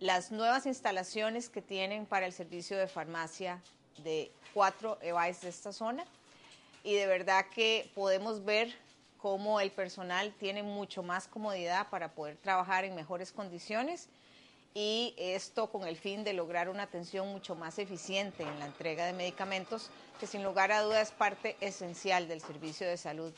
las nuevas instalaciones que tienen para el servicio de farmacia de cuatro EVAIS de esta zona. Y de verdad que podemos ver cómo el personal tiene mucho más comodidad para poder trabajar en mejores condiciones. Y esto con el fin de lograr una atención mucho más eficiente en la entrega de medicamentos, que sin lugar a dudas es parte esencial del servicio de salud.